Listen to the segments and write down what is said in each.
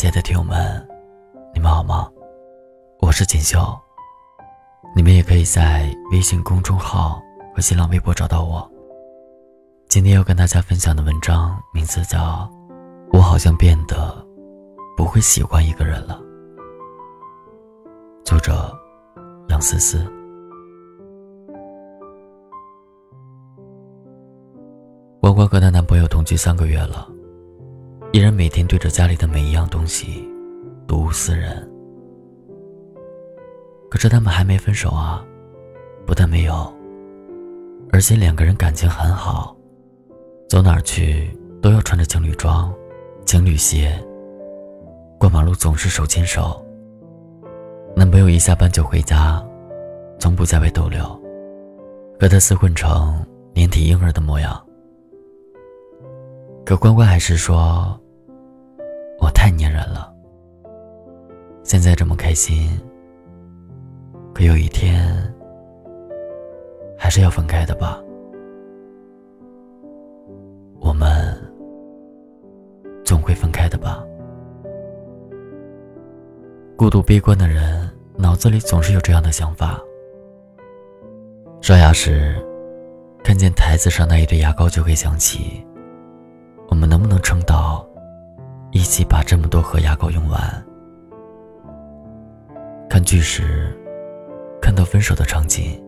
亲爱的听友们，你们好吗？我是锦绣，你们也可以在微信公众号和新浪微博找到我。今天要跟大家分享的文章名字叫《我好像变得不会喜欢一个人了》，作者杨思思。关关和她男朋友同居三个月了。依然每天对着家里的每一样东西，睹物思人。可是他们还没分手啊，不但没有，而且两个人感情很好，走哪儿去都要穿着情侣装、情侣鞋，过马路总是手牵手。男朋友一下班就回家，从不在外逗留，和他厮混成连体婴儿的模样。可关关还是说。我太粘人了，现在这么开心，可有一天还是要分开的吧？我们总会分开的吧？孤独悲观的人脑子里总是有这样的想法。刷牙时，看见台子上那一堆牙膏，就会想起，我们能不能撑到？一起把这么多盒牙膏用完。看剧时，看到分手的场景，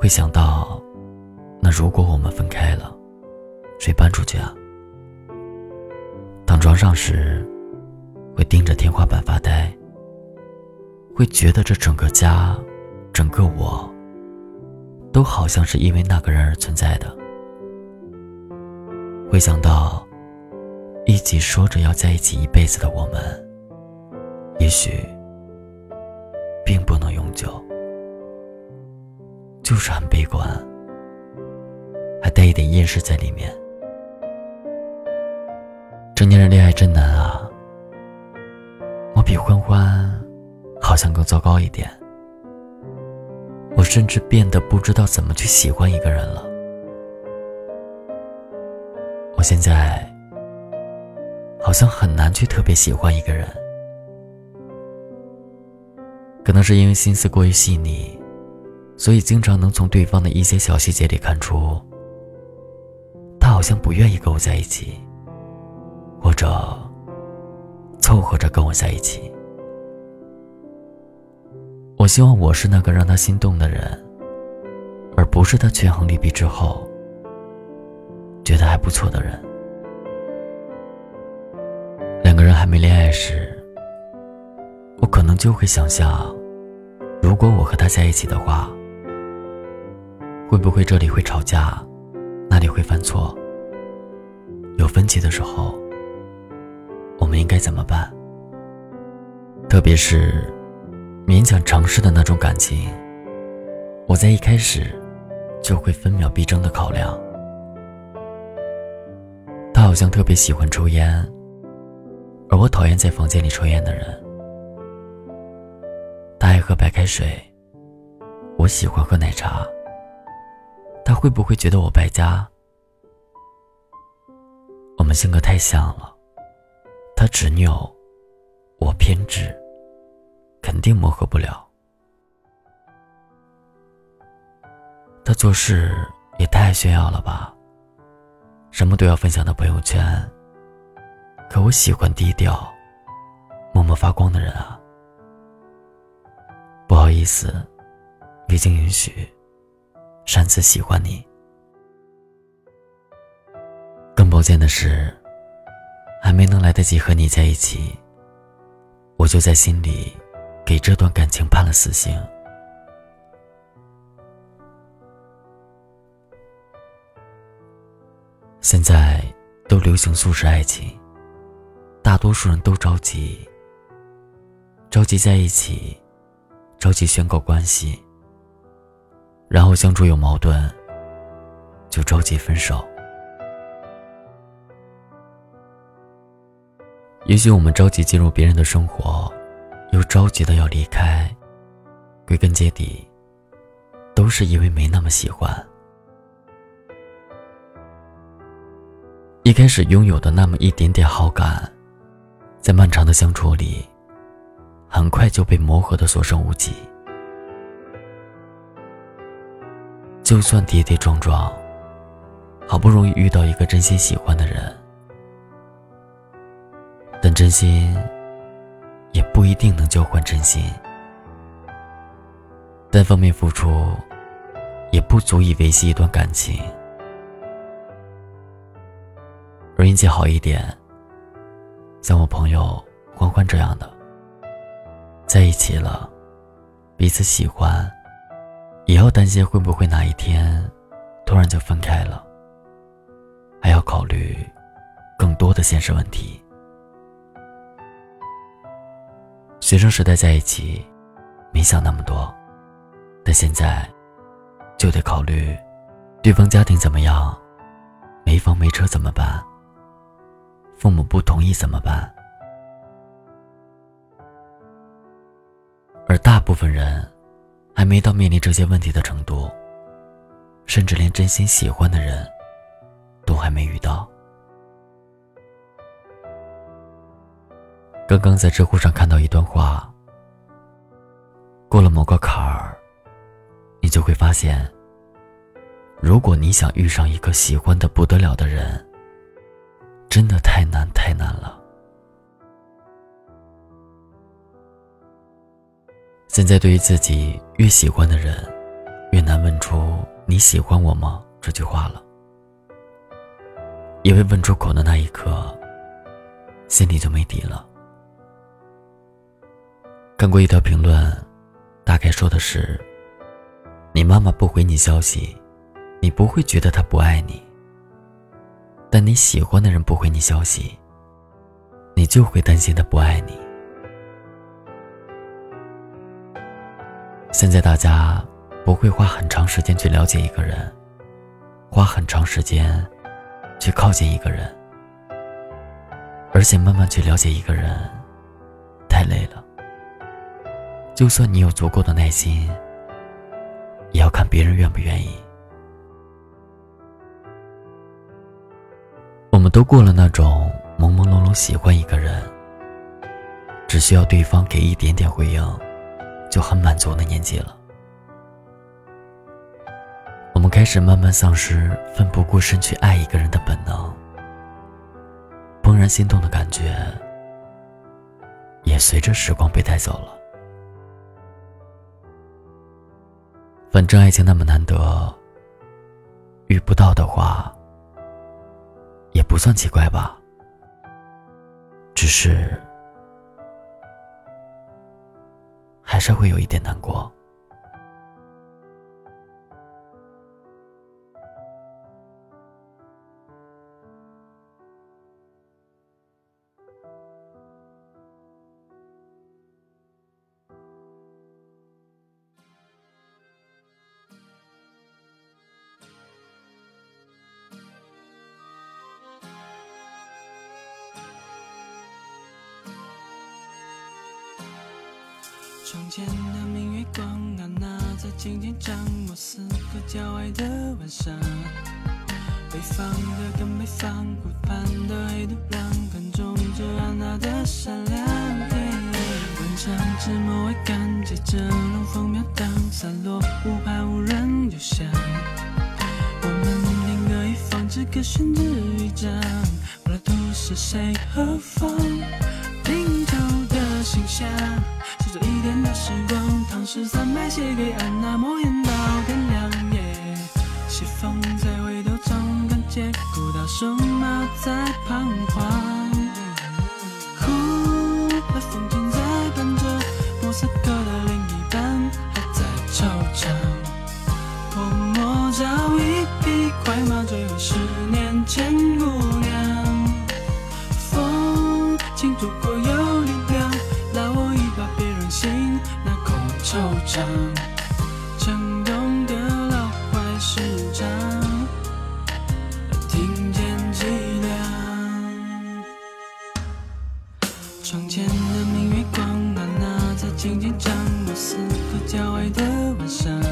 会想到，那如果我们分开了，谁搬出去啊？躺床上时，会盯着天花板发呆，会觉得这整个家，整个我，都好像是因为那个人而存在的。会想到。一起说着要在一起一辈子的我们，也许并不能永久，就是很悲观，还带一点厌世在里面。成年人恋爱真难啊！我比欢欢好像更糟糕一点，我甚至变得不知道怎么去喜欢一个人了。现在。好像很难去特别喜欢一个人，可能是因为心思过于细腻，所以经常能从对方的一些小细节里看出，他好像不愿意跟我在一起，或者凑合着跟我在一起。我希望我是那个让他心动的人，而不是他权衡利弊之后觉得还不错的人。两个人还没恋爱时，我可能就会想象，如果我和他在一起的话，会不会这里会吵架，那里会犯错，有分歧的时候，我们应该怎么办？特别是勉强尝试的那种感情，我在一开始就会分秒必争的考量。他好像特别喜欢抽烟。而我讨厌在房间里抽烟的人。他爱喝白开水，我喜欢喝奶茶。他会不会觉得我败家？我们性格太像了，他执拗，我偏执，肯定磨合不了。他做事也太炫耀了吧，什么都要分享到朋友圈。可我喜欢低调、默默发光的人啊！不好意思，未经允许，擅自喜欢你。更抱歉的是，还没能来得及和你在一起，我就在心里给这段感情判了死刑。现在都流行速食爱情。大多数人都着急，着急在一起，着急宣告关系，然后相处有矛盾，就着急分手。也许我们着急进入别人的生活，又着急的要离开，归根结底，都是因为没那么喜欢。开始拥有的那么一点点好感。在漫长的相处里，很快就被磨合的所剩无几。就算跌跌撞撞，好不容易遇到一个真心喜欢的人，但真心也不一定能交换真心。单方面付出，也不足以维系一段感情。而运气好一点，像我朋友欢欢这样的，在一起了，彼此喜欢。也要担心会不会哪一天突然就分开了，还要考虑更多的现实问题。学生时代在一起，没想那么多，但现在就得考虑对方家庭怎么样，没房没车怎么办？父母不同意怎么办？而大部分人。还没到面临这些问题的程度，甚至连真心喜欢的人都还没遇到。刚刚在知乎上看到一段话：过了某个坎儿，你就会发现，如果你想遇上一个喜欢的不得了的人，真的太难太难了。现在对于自己越喜欢的人，越难问出“你喜欢我吗”这句话了，因为问出口的那一刻，心里就没底了。看过一条评论，大概说的是：你妈妈不回你消息，你不会觉得她不爱你；但你喜欢的人不回你消息，你就会担心他不爱你。现在大家不会花很长时间去了解一个人，花很长时间去靠近一个人，而且慢慢去了解一个人，太累了。就算你有足够的耐心，也要看别人愿不愿意。们都过了那种朦朦胧胧喜欢一个人，只需要对方给一点点回应。就很满足的年纪了，我们开始慢慢丧失奋不顾身去爱一个人的本能，怦然心动的感觉也随着时光被带走了。反正爱情那么难得，遇不到的话也不算奇怪吧，只是。还是会有一点难过。窗前的明月光啊，那在静静张望四个郊外的晚上。北方的跟北方，湖畔的黑土壤，看中着安娜的善良。晚上纸墨未干，接着龙凤飘荡，散落无拍无人留下。我们另隔一方，只可宣纸一张，不知道是谁何方，的信箱。一点的时光，唐诗三百写给安娜，默念到天亮。夜，西风再回头，总感觉古道瘦马在彷徨。呼，那风景在伴着，莫斯科的另一半还在惆怅。泼墨找一匹快马，追回十年前爱的晚上。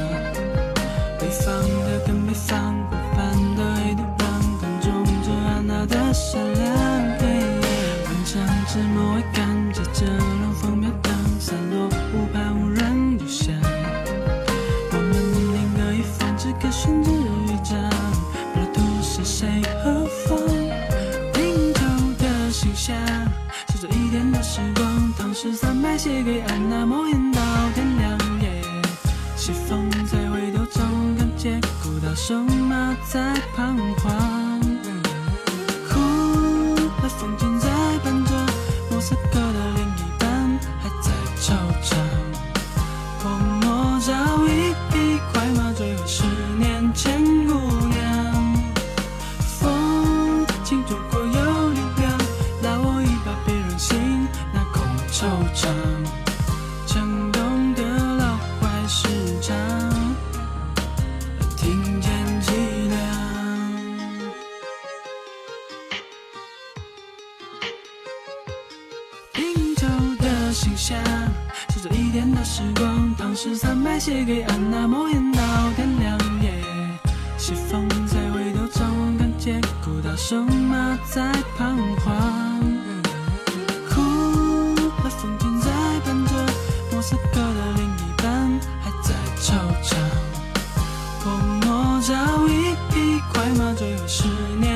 心想，守着一天的时光，唐诗三百写给安娜，默念到天亮。夜，西风在回头张望，看见古道声马在彷徨。哭，那风景在伴着莫斯科的另一半还在惆怅。泼墨照一匹快马，追回十年。